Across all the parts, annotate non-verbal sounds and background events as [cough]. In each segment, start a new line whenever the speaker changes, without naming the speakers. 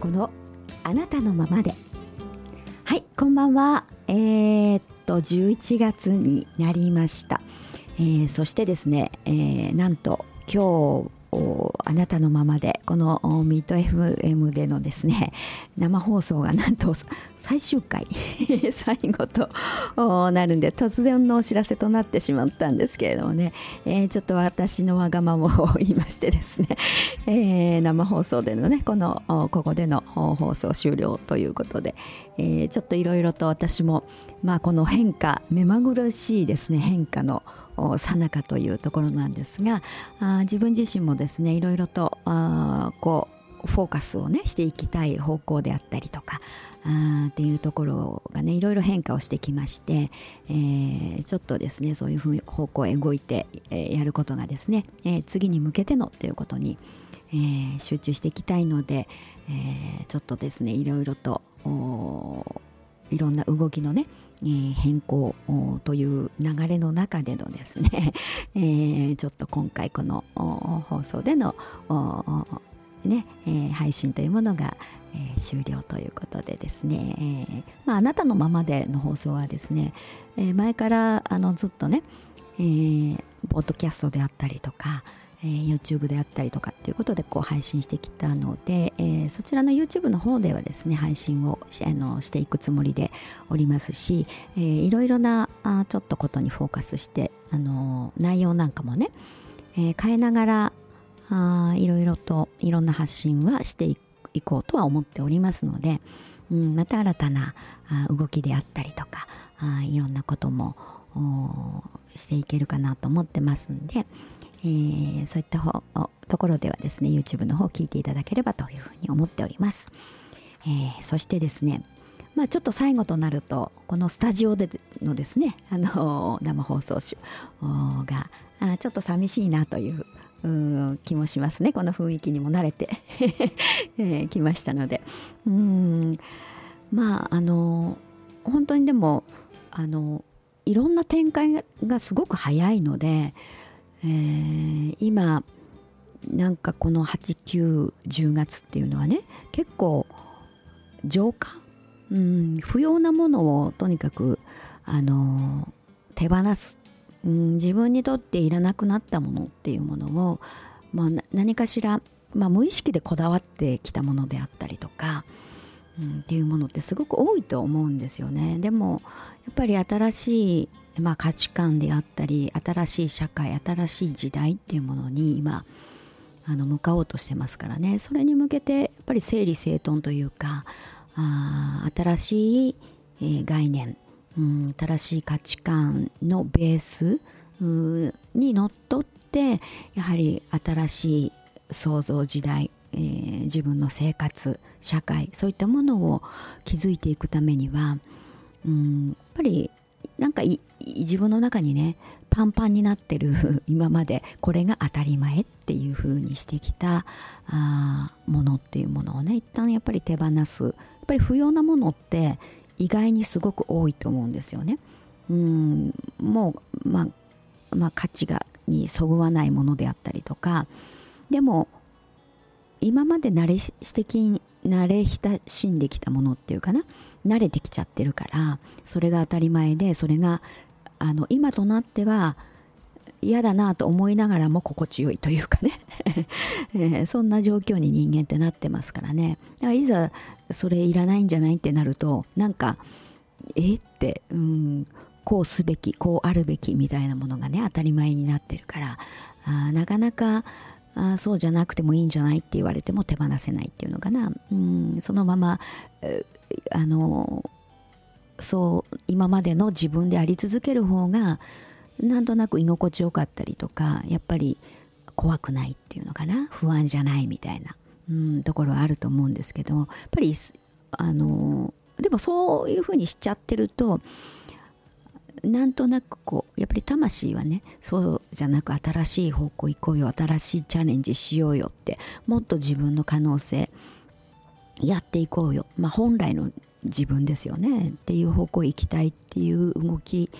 子のあなたのままで。はいこんばんは。えー、っと11月になりました、えー、そしてですね、えー、なんと今日あなたのままでこのミート FM でのですね生放送がなんと最終回。[laughs] 最後となるんで突然のお知らせとなってしまったんですけれどもね、えー、ちょっと私のわがままを言いましてですね、[laughs] えー、生放送でのねこのここでの放送終了ということで、えー、ちょっといろいろと私もまあこの変化目まぐるしいですね変化のさなかというところなんですがあ自分自身もですねいろいろとあこうフォーカスをねしていきたい方向であったりとかあっていうところがねいろいろ変化をしてきまして、えー、ちょっとですねそういうふう方向へ動いて、えー、やることがですね、えー、次に向けてのということに、えー、集中していきたいので、えー、ちょっとですねいろいろといろんな動きのねえ、変更という流れの中でのですね、[laughs] え、ちょっと今回この放送でのねえー、配信というものが、えー、終了ということでですね、えーまあ、あなたのままでの放送はですね、え、前からあのずっとね、えー、ポッドキャストであったりとか、え、YouTube であったりとかっていうことでこう配信してきたので、え、そちらの YouTube の方ではですね配信をしあのしていくつもりでおりますし、えー、いろいろなあちょっとことにフォーカスしてあの内容なんかもね、え、変えながらあいろいろといろんな発信はしていこうとは思っておりますので、うん、また新たなあ動きであったりとかあいろんなこともしていけるかなと思ってますんで、えー、そういった方ところではですね YouTube の方を聞いていただければというふうに思っております、えー、そしてですねまあ、ちょっと最後となるとこのスタジオでのですねあの生放送集があちょっと寂しいなという気もしますね。この雰囲気にも慣れて。[laughs] えー、きましたので。うんまああの本当にでもあのいろんな展開がすごく早いのでえー、今なんかこの8910月っていうのはね結構浄化、うん、不要なものをとにかくあの手放す、うん、自分にとっていらなくなったものっていうものを、まあ、何かしら、まあ、無意識でこだわってきたものであったりとか、うん、っていうものってすごく多いと思うんですよね。でもやっぱり新しいまあ、価値観であったり新しい社会新しい時代っていうものに今あの向かおうとしてますからねそれに向けてやっぱり整理整頓というかあ新しい、えー、概念、うん、新しい価値観のベースにのっとってやはり新しい創造時代、えー、自分の生活社会そういったものを築いていくためには、うん、やっぱりなんか自分の中にねパンパンになってる [laughs] 今までこれが当たり前っていう風にしてきたあものっていうものをね一旦やっぱり手放す。やっぱり不要なものって意外にすごく多いと思うんですよね。うんもう、まあ、まあ価値がにそぐわないものであったりとかでも今まで慣れしてき慣れ親しんできたものっていうかな慣れてきちゃってるからそれが当たり前でそれがあの今となっては嫌だなと思いながらも心地よいというかね。[laughs] えー、そんな状況に人間ってなってますからね。だからいざそれいらないんじゃないってなるとなんかえ？ってうんこうすべきこうあるべきみたいなものがね当たり前になってるからあなかなかあそうじゃなくてもいいんじゃないって言われても手放せないっていうのかな。うんそのままあのそう今までの自分であり続ける方がなんとなく居心地よかったりとかやっぱり怖くないっていうのかな？不安じゃないみたいな、うん、ところはあると思うんですけどやっぱりあのでもそういうふうにしちゃってるとなんとなくこうやっぱり魂はねそうじゃなく新しい方向行こうよ新しいチャレンジしようよってもっと自分の可能性やっていこうよ、まあ、本来の自分ですよね。っていう方向行きたいっていう動き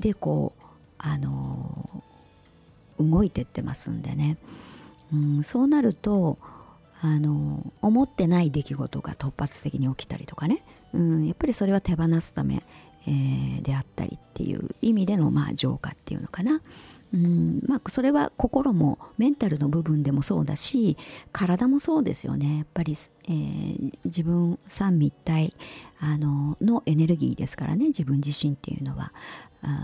でこうあの動いてってますんでね、うん、そうなるとあの思ってない出来事が突発的に起きたりとかね、うん、やっぱりそれは手放すため、えー、であったりっていう意味でのまあ浄化っていうのかな。うんまあ、それは心もメンタルの部分でもそうだし体もそうですよね。やっぱり、えー、自分三位一体あののエネルギーですからね。自分自身っていうのは。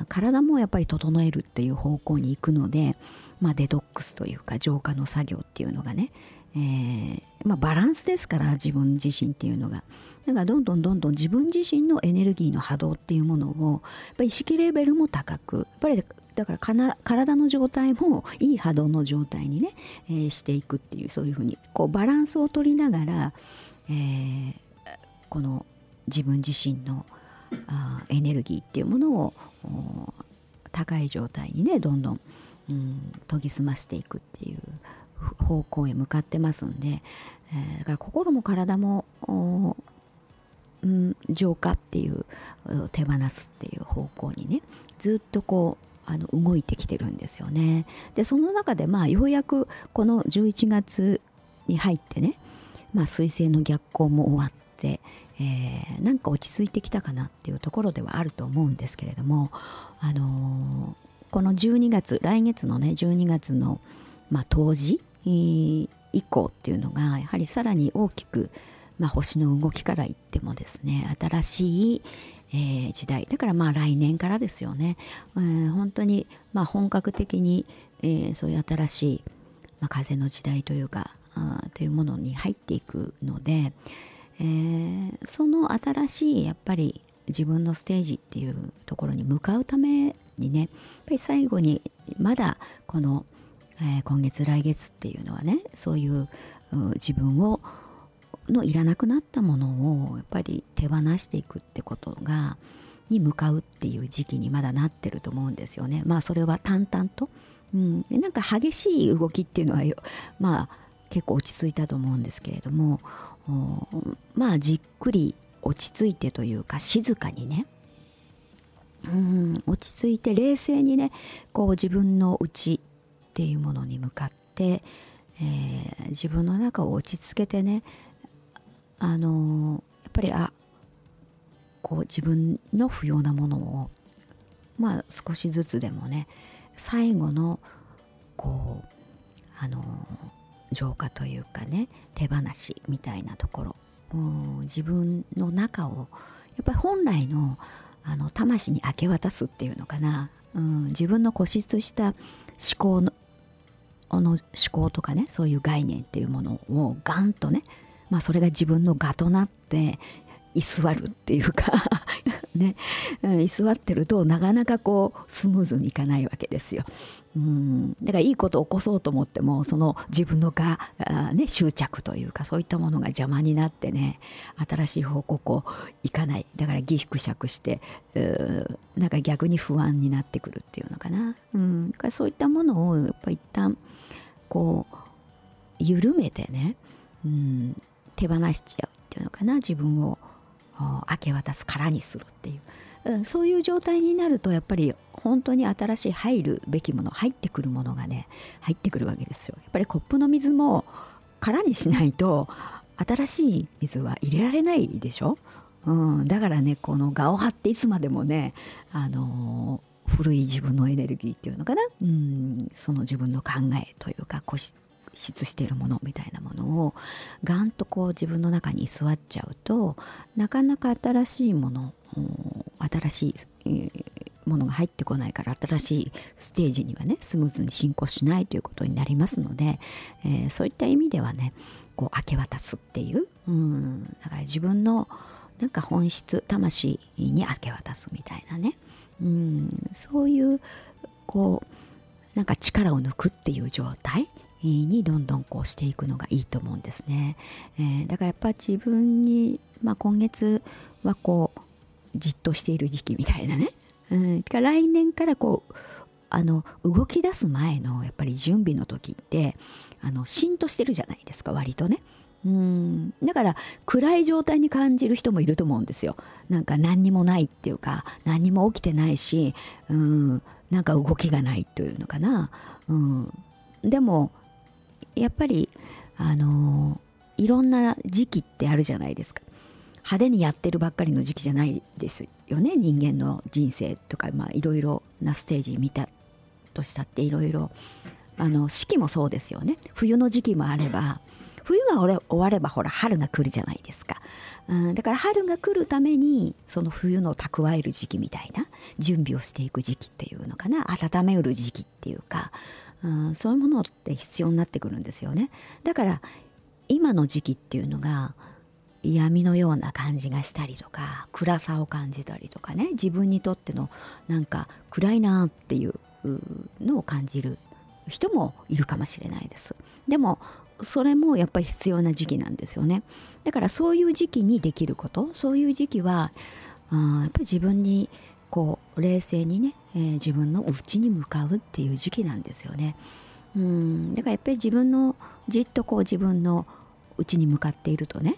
体もやっぱり整えるっていう方向に行くので、まあ、デトックスというか浄化の作業っていうのがね、えー、まあ、バランスですから自分自身っていうのが。だからどんどんどんどん自分自身のエネルギーの波動っていうものをやっぱり意識レベルも高くやっぱりだから体の状態もいい波動の状態にね、えー、していくっていうそういうふうにこうバランスを取りながら、えー、この自分自身のあエネルギーっていうものを高い状態にねどんどん、うん、研ぎ澄ましていくっていう方向へ向かってますんで、えー、だから心も体も、うん、浄化っていう手放すっていう方向にねずっとこうあの動いてきてるんですよね。でその中でまあようやくこの11月に入ってね、まあ、彗星の逆行も終わって、えー、なんか落ち着いてきたかなっていうところではあると思うんですけれども、あのー、この12月来月のね12月の、まあ、冬至以降っていうのがやはりさらに大きく、まあ、星の動きから言ってもですね新しい、えー、時代。だからまあ来年からですよね、えー、本当にまあ本格的に、えー、そういう新しい、まあ、風の時代というかあというものに入っていくので、えー、その新しいやっぱり自分のステージっていうところに向かうためにねやっぱり最後にまだこの、えー、今月来月っていうのはねそういう自分をのいらなくなったものをやっぱり手放していくってことがに向かうっていう時期にまだなってると思うんですよね。まあそれは淡々と、うん、なんか激しい動きっていうのはまあ結構落ち着いたと思うんですけれどもまあじっくり落ち着いてというか静かにね。うん。落ち着いて冷静にねこう自分の内っていうものに向かって、えー、自分の中を落ち着けてねあのやっぱりあこう自分の不要なものをまあ少しずつでもね最後のこうあの浄化というかね手放しみたいなところ、自分の中をやっぱり本来のあの魂に明け渡すっていうのかな、うん、自分の固執した思考のの思考とかねそういう概念っていうものをガンとねまあ、それが自分の我となって居座るっていうか。ね、居座ってるとなかなかこうスムーズにいかないわけですよ。うん。だからいいことを起こそうと思ってもその自分のが、ね、執着というかそういったものが邪魔になってね新しい方向こういかない。だからギクシャクしてなんか逆に不安になってくるっていうのかな、うん、だからそういったものをやっぱ一旦こう緩めてね、うん、手放しちゃうっていうのかな自分を。明け渡す空にするっていう、うん、そういう状態になるとやっぱり本当に新しい入るべきもの入ってくるものがね入ってくるわけですよ。やっぱりコップの水も空にしないと新しい水は入れられないでしょ、うん、だからねこの我を張っていつまでもねあの古い自分のエネルギーっていうのかな、うん、その自分の考えというか質してるものみたいなものをガンとこう自分の中に居座っちゃうとなかなか新しいもの新しいものが入ってこないから新しいステージにはねスムーズに進行しないということになりますので、えー、そういった意味ではねこう明け渡すっていう、うん、だから自分のなんか本質魂に明け渡すみたいなね、うん、そういうこうなんか力を抜くっていう状態にどんどんこうしていくのがいいと思うんですね。えー、だからやっぱ自分に、まあ、今月はこうじっとしている時期みたいなね。うん、来年からこうあの動き出す前のやっぱり準備の時ってあのしんとしてるじゃないですか割とね。うんだから暗い状態に感じる人もいると思うんですよ。なんか何にもないっていうか何にも起きてないしうんなんか動きがないというのかな。うん、でもやっぱりあのいろんな時期ってあるじゃないですか。派手にやってるばっかりの時期じゃないですよね。人間の人生とかいろいろなステージ見たとしたっていろいろ。あの四季もそうですよね。冬の時期もあれば冬が終わればほら春が来るじゃないですか、うん、だから春が来るためにその冬の蓄える時期みたいな準備をしていく時期っていうのかな。温めうる時期っていうか、うん、そういうものって必要になってくるんですよね。だから今の時期っていうのが闇のような感じがしたりとか暗さを感じたりとかね。自分にとってのなんか暗いなっていうのを感じる人もいるかもしれないです。でもそれもやっぱり必要な時期なんですよね。だからそういう時期にできることそういう時期はあやっぱり自分にこう冷静にね、えー、自分の内に向かうっていう時期なんですよね。うん。だからやっぱり自分のじっとこう自分の内に向かっているとね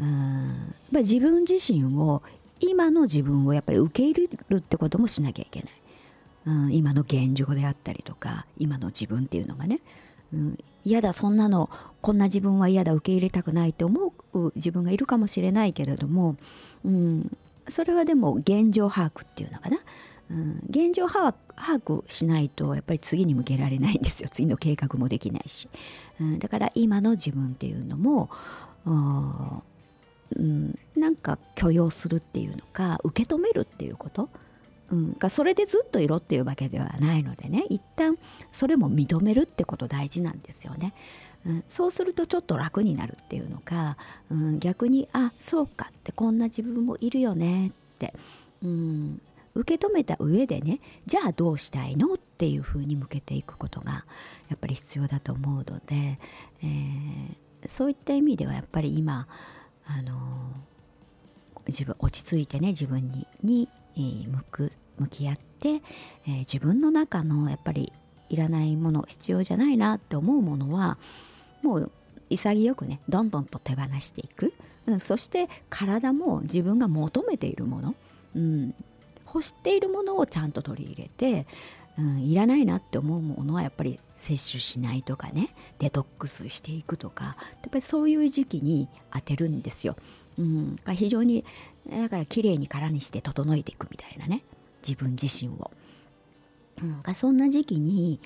うん。自分自身を今の自分をやっぱり受け入れるってこともしなきゃいけない、うん、今の現状であったりとか今の自分っていうのがね、うん、嫌だそんなのこんな自分は嫌だ受け入れたくないと思う自分がいるかもしれないけれども、うん、それはでも現状把握っていうのかな、うん、現状把握しないとやっぱり次に向けられないんですよ。次の計画もできないし、うん、だから今の自分っていうのもうん、なんか許容するっていうのか受け止めるっていうこと、うん、がそれでずっといろっていうわけではないのでね。一旦それも認めるってこと大事なんですよね。うん、そうするとちょっと楽になるっていうのか、うん、逆にあそうかってこんな自分もいるよねって、うん、受け止めた上でねじゃあどうしたいのっていうふうに向けていくことがやっぱり必要だと思うので、えー、そういった意味ではやっぱり今あの自分落ち着いてね自分にに、向く向き合って、えー、自分の中のやっぱりいらないもの必要じゃないなって思うものはもう潔くねどんどんと手放していく、うん、そして体も自分が求めているもの、うん、欲しているものをちゃんと取り入れて、うん、いらないなって思うものはやっぱり摂取しないとかねデトックスしていくとかやっぱりそういう時期に当てるんですよ。うん、非常にだから綺麗に空にして整えていくみたいなね自分自身を。うん、そんな時期に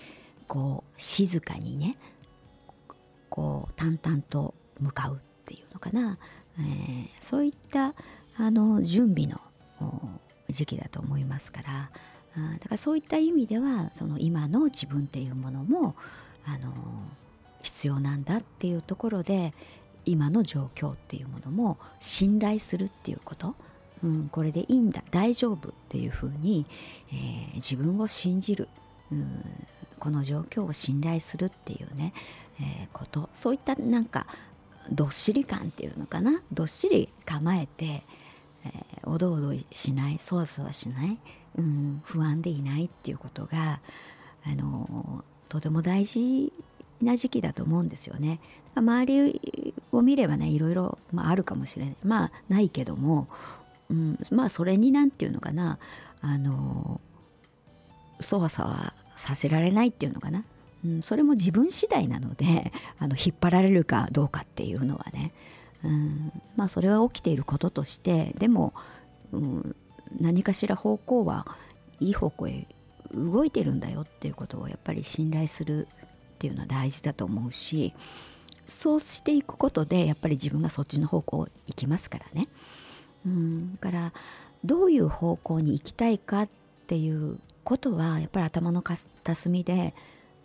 こう静かにねこう淡々と向かうっていうのかな、えー、そういったあの準備の時期だと思いますから。だからそういった意味ではその今の自分っていうものもあの必要なんだっていうところで今の状況っていうものも信頼するっていうこと、うん、これでいいんだ。大丈夫っていうふうに、えー、自分を信じる、うん、この状況を信頼するっていうね、えー、こと。そういったなんかどっしり感っていうのかな。どっしり構えて、えー、おどおどしないそわそわしない、うん、不安でいないっていうことがあのとても大事な時期だと思うんですよね。周りを見ればねいろいろ、まあ、あるかもしれない。まあないけども、うん、まあそれになんていうのかなあのそわそわさせられないっていうのかな、うん、それも自分次第なので [laughs] あの引っ張られるかどうかっていうのはね、うん、まあそれは起きていることとしてでも、うん、何かしら方向はいい方向へ動いてるんだよっていうことをやっぱり信頼するっていうのは大事だと思うしそうしていくことでやっぱり自分がそっちの方向行きますからね。うん、だからどういう方向に行きたいかっていうことはやっぱり頭の片隅で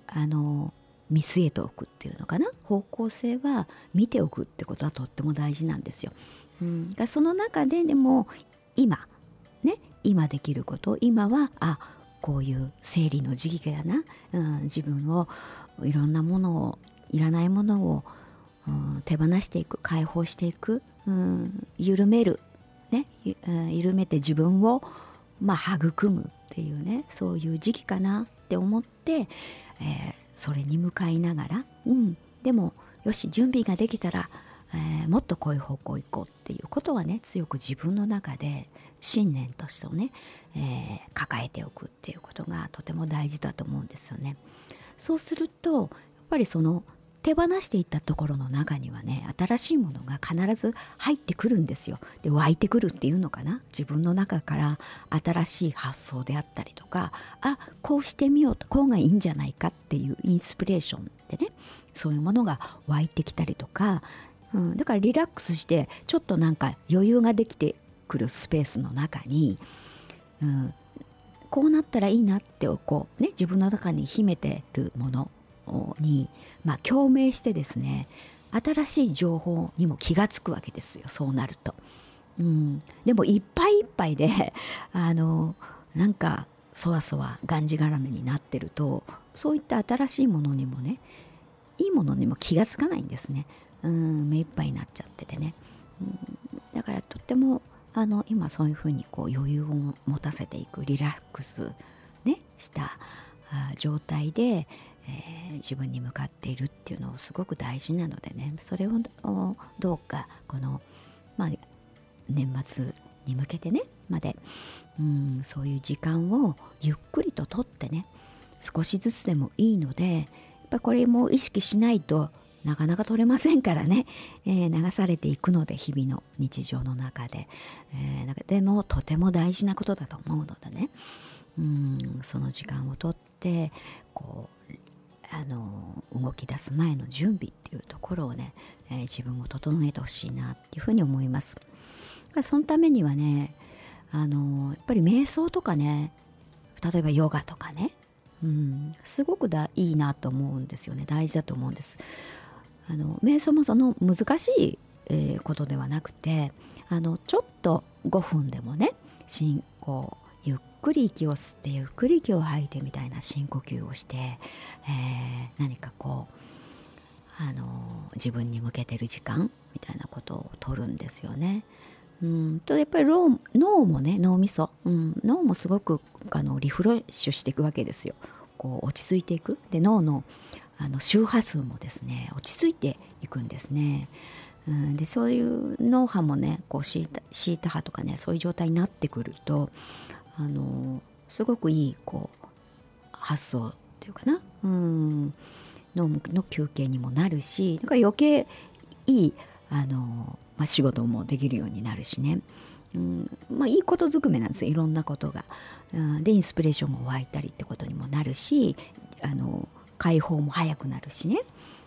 あの見据えておくっていうのかな？方向性は見ておくってことはとっても大事なんですよ。うん、だその中ででも今ね今できること今はあこういう生理の時期だな、うん、自分をいろんなものをいらないものを、うん、手放していく解放していく、うん、緩める、ね、緩めて自分を、まあ、育むっていうねそういう時期かなって思って、えー、それに向かいながら、うん、でもよし準備ができたら、えー、もっとこういう方向行こうっていうことはね強く自分の中で信念としてね、えー、抱えておくっていうことがとても大事だと思うんですよね。そうするとやっぱりその手放していったところの中にはね新しいものが必ず入ってくるんですよ。で湧いてくるっていうのかな？自分の中から新しい発想であったりとかあこうしてみようとこうがいいんじゃないかっていうインスピレーションでねそういうものが湧いてきたりとか、うん、だからリラックスしてちょっとなんか余裕ができてくるスペースの中に、うん、こうなったらいいなってこう、ね、自分の中に秘めてるものに、まあ、共鳴してですね新しい情報にも気が付くわけですよそうなると。うん、でもいっぱいいっぱいで [laughs] あのなんかそわそわがんじがらめになってるとそういった新しいものにもねいいものにも気が付かないんですね。うん目いっぱいになっちゃっててね。うん、だからとってもあの今そういうふうにこう余裕を持たせていくリラックス、ね、した状態で、えー、自分に向かっているっていうのをすごく大事なのでね。それをどうかこの、まあ、年末に向けてねまでうんそういう時間をゆっくりととってね少しずつでもいいのでやっぱこれも意識しないとなかなか取れませんからね、[laughs] えー、流されていくので日々の日常の中で、えー、でもとても大事なことだと思うのでね。うんその時間をとってこうあの動き出す前の準備っていうところをね、えー、自分を整えてほしいなっていうふうに思います。そのためにはねあのやっぱり瞑想とかね例えばヨガとかねうん、すごくだいいなと思うんですよね。大事だと思うんです。あの瞑想もその難しい、えー、ことではなくてあのちょっと5分でもね深呼くり息を吸ってゆっくり息を吐いてみたいな深呼吸をして、えー、何かこうあの自分に向けてる時間みたいなことを取るんですよね。うんとやっぱり脳もね脳みそ、うん、脳もすごくあのリフレッシュしていくわけですよ。こう落ち着いていくで脳のあの周波数もですね落ち着いていくんですね。うん、でそういう脳波もねこうシータシータ波とかねそういう状態になってくるとあのすごくいいこう発想っていうかな、うん、脳の休憩にもなるしだから余計いいあの、まあ、仕事もできるようになるしね。うん。まあ、いいことずくめなんですよ。いろんなことが。うん、でインスピレーションも湧いたりってことにもなるしあの解放も早くなるしね。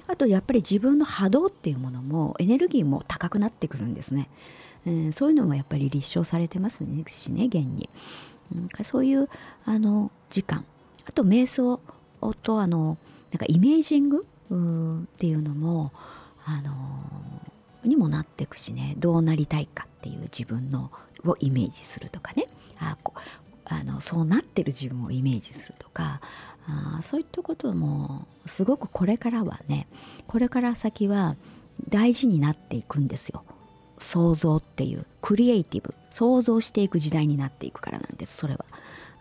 あとやっぱり自分の波動っていうものもエネルギーも高くなってくるんですね、うん、そういうのもやっぱり立証されてますねしね現に、うん、そういうあの時間。あと瞑想とあのなんかイメージングっていうのもあのにもなっていくしね。どうなりたいかっていう自分のをイメージするとかね。あこあのそうなってる自分をイメージするとか。あそういったこともすごくこれからはねこれから先は大事になっていくんですよ。想像っていうクリエイティブ想像していく時代になっていくからなんですそれは。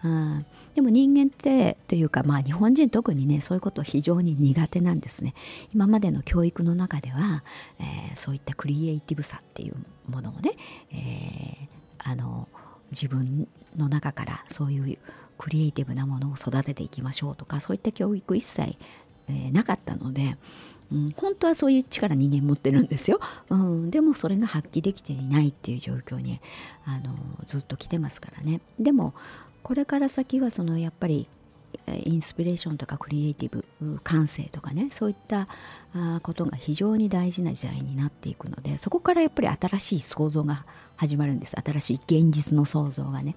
うんでも人間ってというかまあ日本人特にねそういうこと非常に苦手なんですね今までの教育の中では、えー、そういったクリエイティブさっていうものをね、えー、あの自分の中からそういうクリエイティブなものを育てていきましょうとかそういった教育一切、えー、なかったので、うん、本当はそういう力人間持ってるんですよ、うん、でもそれが発揮できていないっていう状況にあのずっと来てますからね。でもこれから先はそのやっぱりインスピレーションとかクリエイティブ感性とかねそういったことが非常に大事な時代になっていくのでそこからやっぱり新しい創造が始まるんです。新しい現実の創造がね。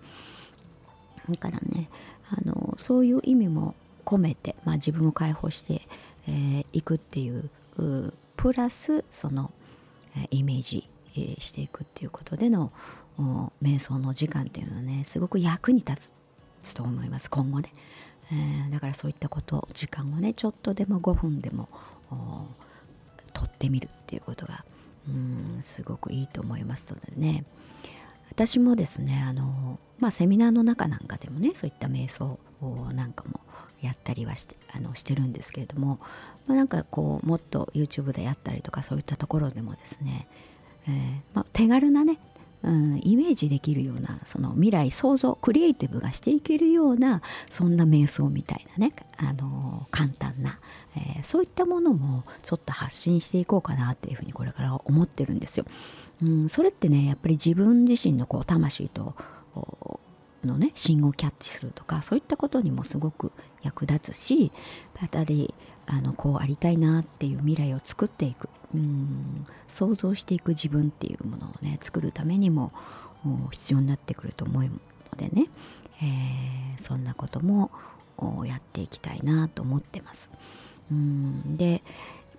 だからねあのそういう意味も込めて、まあ、自分を解放して、えー、くっていうプラスそのイメージしていくっていうことでの瞑想の時間っていうのはねすごく役に立つと思います。今後ね、えー、だからそういったこと時間をねちょっとでも5分でも取ってみるっていうことがうんすごくいいと思いますのでね。私もですねあの、まあ、セミナーの中なんかでもねそういった瞑想なんかもやったりはしてあのしてるんですけれども、まあ、なんかこうもっと YouTube でやったりとかそういったところでもですね、えー、まあ、手軽なねうん、イメージできるようなその未来想像クリエイティブがしていけるようなそんな瞑想みたいなね、あの簡単な、えー、そういったものもちょっと発信していこうかなっていうふうにこれから思ってるんですよ。うん、それってねやっぱり自分自身のこう魂とのね信号キャッチするとかそういったことにもすごく役立つしやっぱりあのこうありたいなっていう未来を作っていくうん想像していく自分っていうものをね作るためにも必要になってくると思うのでね、えー、そんなこともやっていきたいなと思ってます。うんで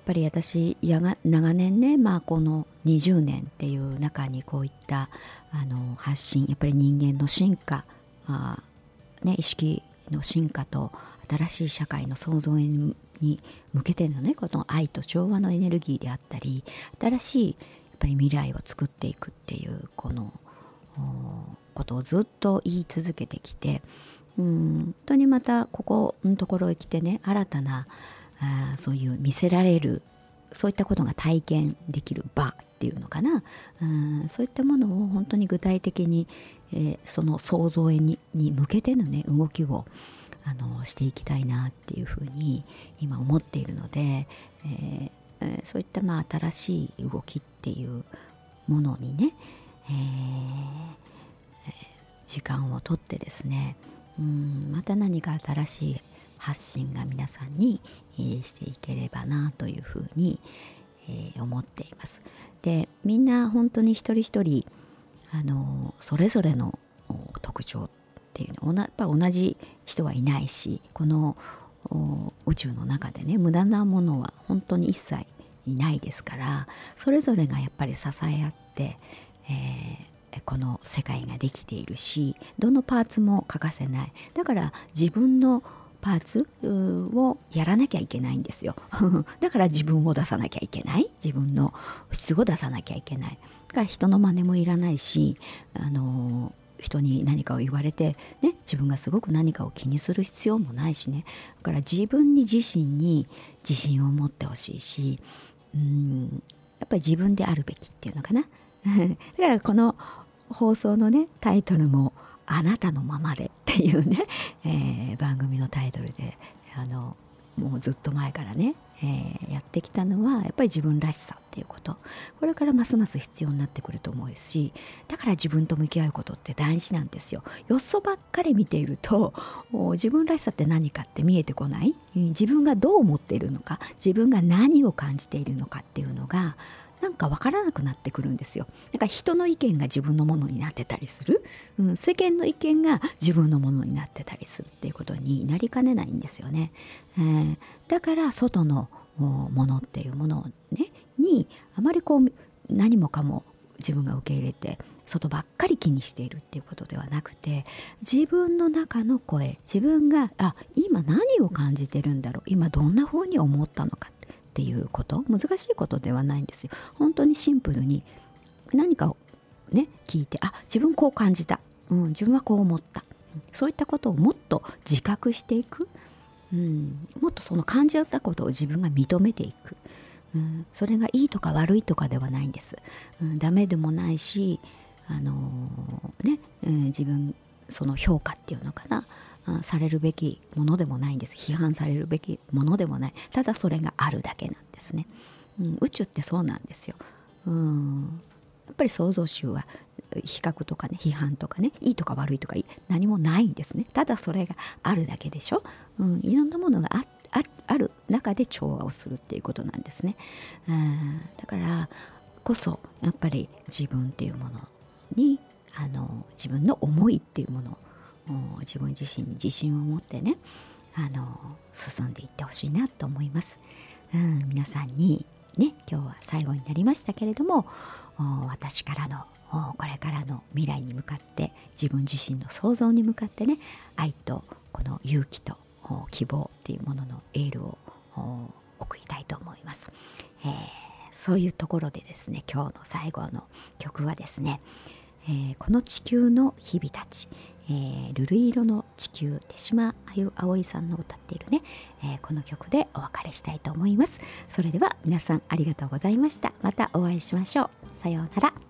ぱり私やが長年ね、まあ、この20年っていう中にこういったあの発信やっぱり人間の進化あ、ね、意識の進化と新しい社会の創造に向けてのねこの愛と調和のエネルギーであったり新しいやっぱり未来を作っていくっていうこのことをずっと言い続けてきてうん本当にまたここのところへ来てね新たなあそういう見せられるそういったことが体験できる場っていうのかな。うんそういったものを本当に具体的に、えー、その創造にに向けてのね動きをあのしていきたいなっていうふうに今思っているので、えー、そういったまあ新しい動きっていうものにね、えー、時間をとってですねうんまた何か新しい発信が皆さんに、していければなというふうに、えー、思っています。でみんな本当に一人一人あのそれぞれの特徴っていうのやっぱり同じ人はいないしこの宇宙の中でね無駄なものは本当に一切いないですからそれぞれがやっぱり支え合って、えー、この世界ができているしどのパーツも欠かせないだから自分のパーツをやらなきゃいけないんですよ。[laughs] だから自分を出さなきゃいけない。自分の質を出さなきゃいけない。だから人の真似もいらないしあの人に何かを言われて、ね、自分がすごく何かを気にする必要もないしね。だから自分に自身に自信を持ってほしいしうんやっぱり自分であるべきっていうのかな。[laughs] だからこの放送のねタイトルも「あなたのままで」っていうね、[laughs] えー、番組のタイトルであのもうずっと前からね、えー、やってきたのはやっぱり自分らしさっていうこと。これからますます必要になってくると思うしだから自分と向き合うことって大事なんですよ。よそばっかり見ていると自分らしさって何かって見えてこない。自分がどう思っているのか自分が何を感じているのかっていうのがなんか分からなくなってくるんですよ。なんか人の意見が自分のものになってたりする、うん、世間の意見が自分のものになってたりするっていうことになりかねないんですよね。えー、だから外のものっていうものをねにあまりこう何もかも自分が受け入れて外ばっかり気にしているっていうことではなくて自分の中の声自分があ今何を感じてるんだろう今どんな風に思ったのかっていうこと難しいことではないんですよ。本当にシンプルに何かをね聞いてあ自分こう感じた、うん、自分はこう思った。そういったことをもっと自覚していく、うん、もっとその感じたことを自分が認めていく、うん、それがいいとか悪いとかではないんです、うん、ダメでもないしあのー、ね、うん、自分その評価っていうのかな。されるべきものでもないんです。批判されるべきものでもない。ただそれがあるだけなんですね、うん、宇宙ってそうなんですよ、うん、やっぱり創造主は比較とかね批判とかねいいとか悪いとか何もないんですね。ただそれがあるだけでしょ、うん、いろんなものがある中で調和をするっていうことなんですね、うん、だからこそやっぱり自分っていうものにあの自分の思いっていうものを自分自身に自信を持ってねあの進んでいってほしいなと思います、うん、皆さんにね今日は最後になりましたけれども私からのこれからの未来に向かって自分自身の想像に向かってね愛とこの勇気と希望っていうもののエールを送りたいと思います、えー、そういうところでですね今日の最後の曲はですね、えー、この地球の日々たち、えー、ルル色の地球手島あゆ葵さんの歌っているね、えー、この曲でお別れしたいと思います。それでは皆さんありがとうございました。またお会いしましょうさようなら。